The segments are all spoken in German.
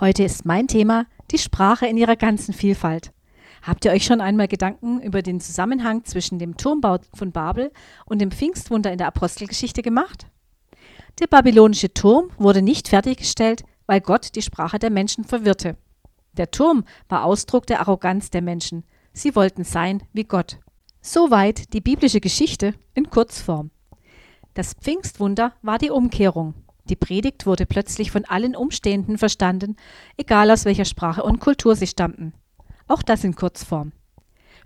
Heute ist mein Thema die Sprache in ihrer ganzen Vielfalt. Habt ihr euch schon einmal Gedanken über den Zusammenhang zwischen dem Turmbau von Babel und dem Pfingstwunder in der Apostelgeschichte gemacht? Der babylonische Turm wurde nicht fertiggestellt, weil Gott die Sprache der Menschen verwirrte. Der Turm war Ausdruck der Arroganz der Menschen. Sie wollten sein wie Gott. Soweit die biblische Geschichte in Kurzform. Das Pfingstwunder war die Umkehrung. Die Predigt wurde plötzlich von allen Umstehenden verstanden, egal aus welcher Sprache und Kultur sie stammten. Auch das in Kurzform.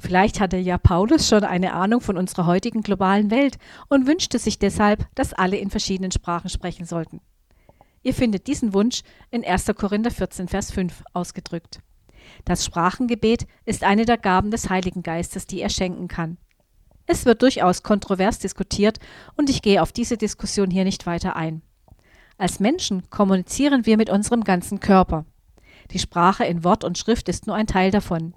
Vielleicht hatte ja Paulus schon eine Ahnung von unserer heutigen globalen Welt und wünschte sich deshalb, dass alle in verschiedenen Sprachen sprechen sollten. Ihr findet diesen Wunsch in 1. Korinther 14, Vers 5 ausgedrückt. Das Sprachengebet ist eine der Gaben des Heiligen Geistes, die er schenken kann. Es wird durchaus kontrovers diskutiert und ich gehe auf diese Diskussion hier nicht weiter ein. Als Menschen kommunizieren wir mit unserem ganzen Körper. Die Sprache in Wort und Schrift ist nur ein Teil davon.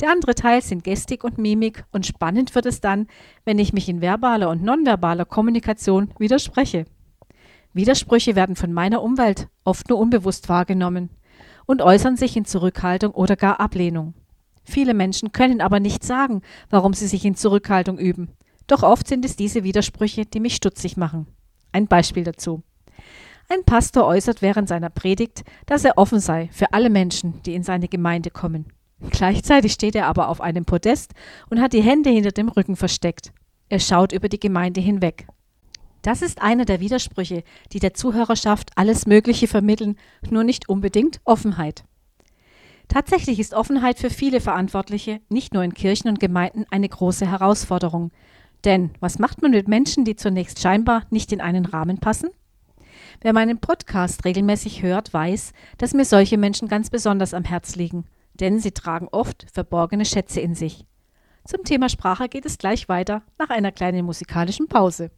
Der andere Teil sind Gestik und Mimik und spannend wird es dann, wenn ich mich in verbaler und nonverbaler Kommunikation widerspreche. Widersprüche werden von meiner Umwelt oft nur unbewusst wahrgenommen und äußern sich in Zurückhaltung oder gar Ablehnung. Viele Menschen können aber nicht sagen, warum sie sich in Zurückhaltung üben. Doch oft sind es diese Widersprüche, die mich stutzig machen. Ein Beispiel dazu. Ein Pastor äußert während seiner Predigt, dass er offen sei für alle Menschen, die in seine Gemeinde kommen. Gleichzeitig steht er aber auf einem Podest und hat die Hände hinter dem Rücken versteckt. Er schaut über die Gemeinde hinweg. Das ist einer der Widersprüche, die der Zuhörerschaft alles Mögliche vermitteln, nur nicht unbedingt Offenheit. Tatsächlich ist Offenheit für viele Verantwortliche, nicht nur in Kirchen und Gemeinden, eine große Herausforderung. Denn was macht man mit Menschen, die zunächst scheinbar nicht in einen Rahmen passen? Wer meinen Podcast regelmäßig hört, weiß, dass mir solche Menschen ganz besonders am Herz liegen, denn sie tragen oft verborgene Schätze in sich. Zum Thema Sprache geht es gleich weiter nach einer kleinen musikalischen Pause.